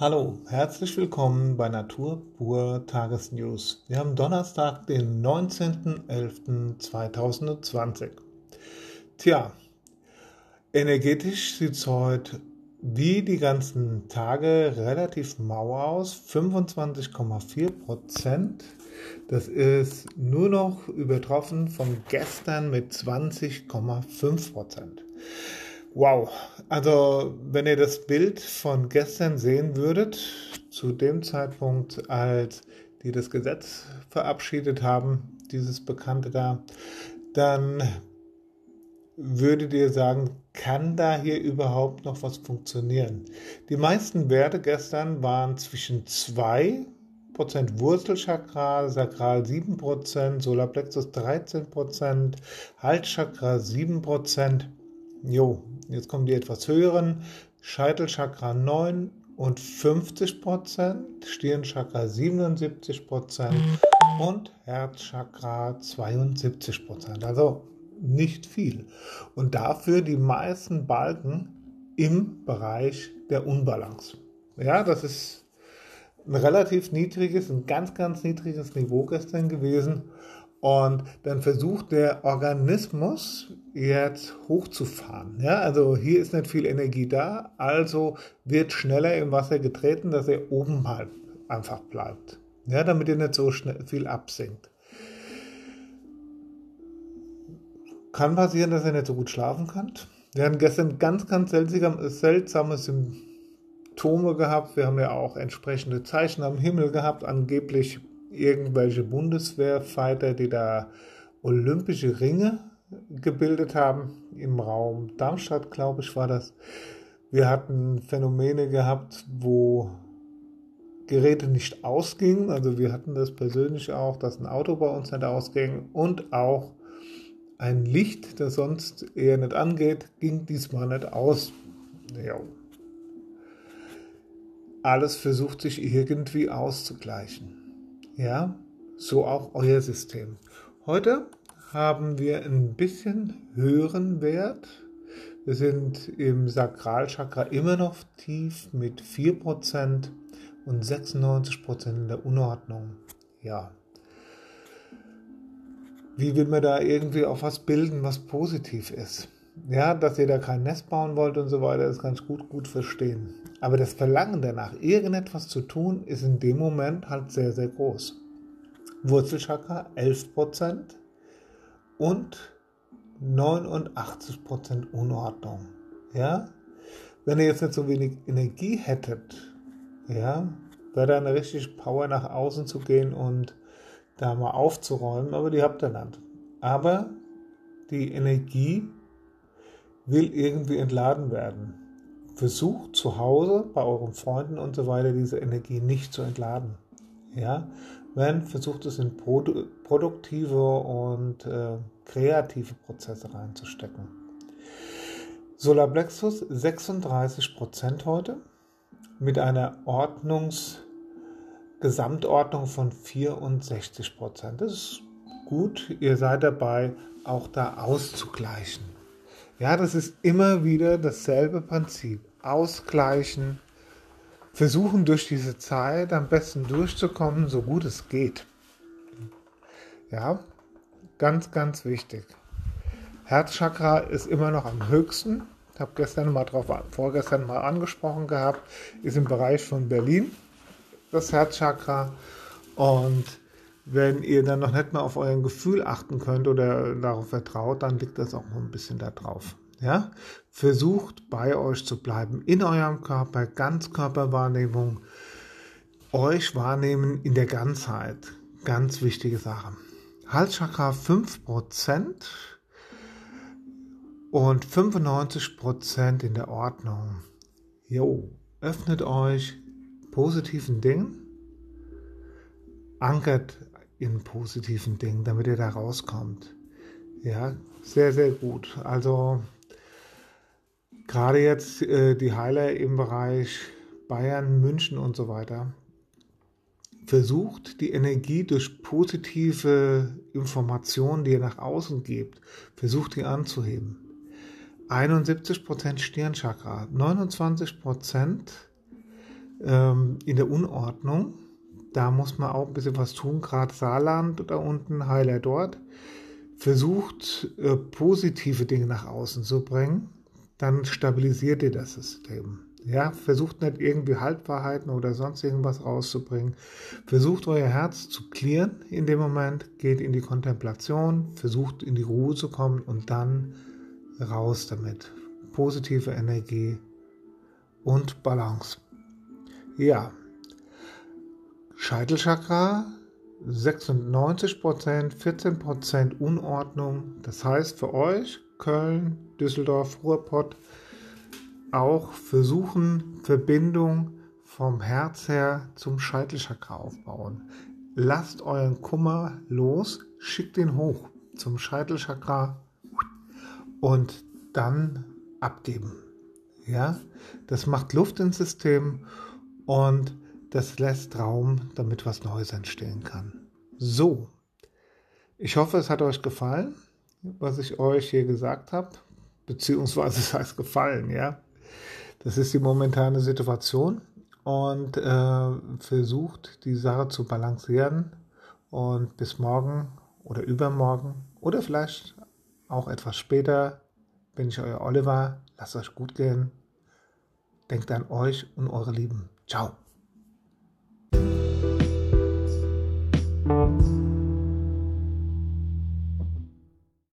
Hallo, herzlich willkommen bei Natur pur Tagesnews. Wir haben Donnerstag, den 19.11.2020. Tja, energetisch sieht es heute wie die ganzen Tage relativ mau aus. 25,4 Prozent. Das ist nur noch übertroffen von gestern mit 20,5 Prozent. Wow, also wenn ihr das Bild von gestern sehen würdet, zu dem Zeitpunkt, als die das Gesetz verabschiedet haben, dieses Bekannte da, dann würdet ihr sagen, kann da hier überhaupt noch was funktionieren? Die meisten Werte gestern waren zwischen 2% Wurzelchakra, Sakral 7%, Solarplexus 13%, Halschakra 7%. Jo, jetzt kommen die etwas höheren. Scheitelchakra 9 und 50 Prozent, Stirnchakra 77 Prozent und Herzchakra 72 Prozent. Also nicht viel. Und dafür die meisten Balken im Bereich der Unbalance. Ja, das ist ein relativ niedriges, ein ganz, ganz niedriges Niveau gestern gewesen. Und dann versucht der Organismus jetzt hochzufahren. Ja, also hier ist nicht viel Energie da, also wird schneller im Wasser getreten, dass er oben halt einfach bleibt. Ja, damit er nicht so schnell viel absinkt. Kann passieren, dass er nicht so gut schlafen kann. Wir haben gestern ganz, ganz seltsame Symptome gehabt. Wir haben ja auch entsprechende Zeichen am Himmel gehabt, angeblich irgendwelche Bundeswehrfighter, die da olympische Ringe gebildet haben im Raum Darmstadt, glaube ich, war das. Wir hatten Phänomene gehabt, wo Geräte nicht ausgingen. Also wir hatten das persönlich auch, dass ein Auto bei uns nicht ausging und auch ein Licht, das sonst eher nicht angeht, ging diesmal nicht aus. Ja. Alles versucht sich irgendwie auszugleichen. Ja, so auch euer System. Heute haben wir ein bisschen höheren Wert. Wir sind im Sakralchakra immer noch tief mit 4% und 96% in der Unordnung. Ja. Wie will man da irgendwie auch was bilden, was positiv ist? Ja, dass ihr da kein Nest bauen wollt und so weiter, ist ganz gut, gut verstehen. Aber das Verlangen danach, irgendetwas zu tun, ist in dem Moment halt sehr, sehr groß. Wurzelchakra 11% und 89% Unordnung. Ja? Wenn ihr jetzt nicht so wenig Energie hättet, ja, wäre da eine richtige Power nach außen zu gehen und da mal aufzuräumen, aber die habt ihr nicht. Aber die Energie will irgendwie entladen werden. Versucht zu Hause bei euren Freunden und so weiter diese Energie nicht zu entladen. Ja, wenn versucht es in produ produktive und äh, kreative Prozesse reinzustecken. Solar Plexus 36% heute mit einer Ordnungs Gesamtordnung von 64%. Das ist gut, ihr seid dabei, auch da auszugleichen. Ja, das ist immer wieder dasselbe Prinzip. Ausgleichen, versuchen durch diese Zeit am besten durchzukommen, so gut es geht. Ja, ganz, ganz wichtig. Herzchakra ist immer noch am höchsten. Ich habe gestern mal drauf, vorgestern mal angesprochen gehabt, ist im Bereich von Berlin das Herzchakra. Und wenn ihr dann noch nicht mehr auf euer Gefühl achten könnt oder darauf vertraut, dann liegt das auch noch ein bisschen da drauf. Ja? Versucht bei euch zu bleiben, in eurem Körper, Ganzkörperwahrnehmung, euch wahrnehmen in der Ganzheit. Ganz wichtige Sache. Halschakra 5% und 95% in der Ordnung. Jo, öffnet euch positiven Dingen, ankert in positiven Dingen, damit ihr da rauskommt. Ja, sehr, sehr gut. Also gerade jetzt äh, die Heiler im Bereich Bayern, München und so weiter, versucht die Energie durch positive Informationen, die ihr nach außen gebt, versucht die anzuheben. 71% Stirnchakra, 29% ähm, in der Unordnung. Da muss man auch ein bisschen was tun, gerade Saarland da unten, Highlight dort. Versucht äh, positive Dinge nach außen zu bringen, dann stabilisiert ihr das System. Ja, versucht nicht irgendwie Halbwahrheiten oder sonst irgendwas rauszubringen. Versucht euer Herz zu klären in dem Moment, geht in die Kontemplation, versucht in die Ruhe zu kommen und dann raus damit. Positive Energie und Balance. Ja, Scheitelchakra 96%, 14% Unordnung. Das heißt für euch Köln, Düsseldorf, Ruhrpott auch versuchen, Verbindung vom Herz her zum Scheitelchakra aufbauen. Lasst euren Kummer los, schickt ihn hoch zum Scheitelchakra und dann abgeben. Ja, das macht Luft ins System und das lässt Raum, damit was Neues entstehen kann. So, ich hoffe, es hat euch gefallen, was ich euch hier gesagt habe, beziehungsweise es heißt gefallen, ja. Das ist die momentane Situation und äh, versucht die Sache zu balancieren und bis morgen oder übermorgen oder vielleicht auch etwas später bin ich euer Oliver. Lasst euch gut gehen. Denkt an euch und eure Lieben. Ciao.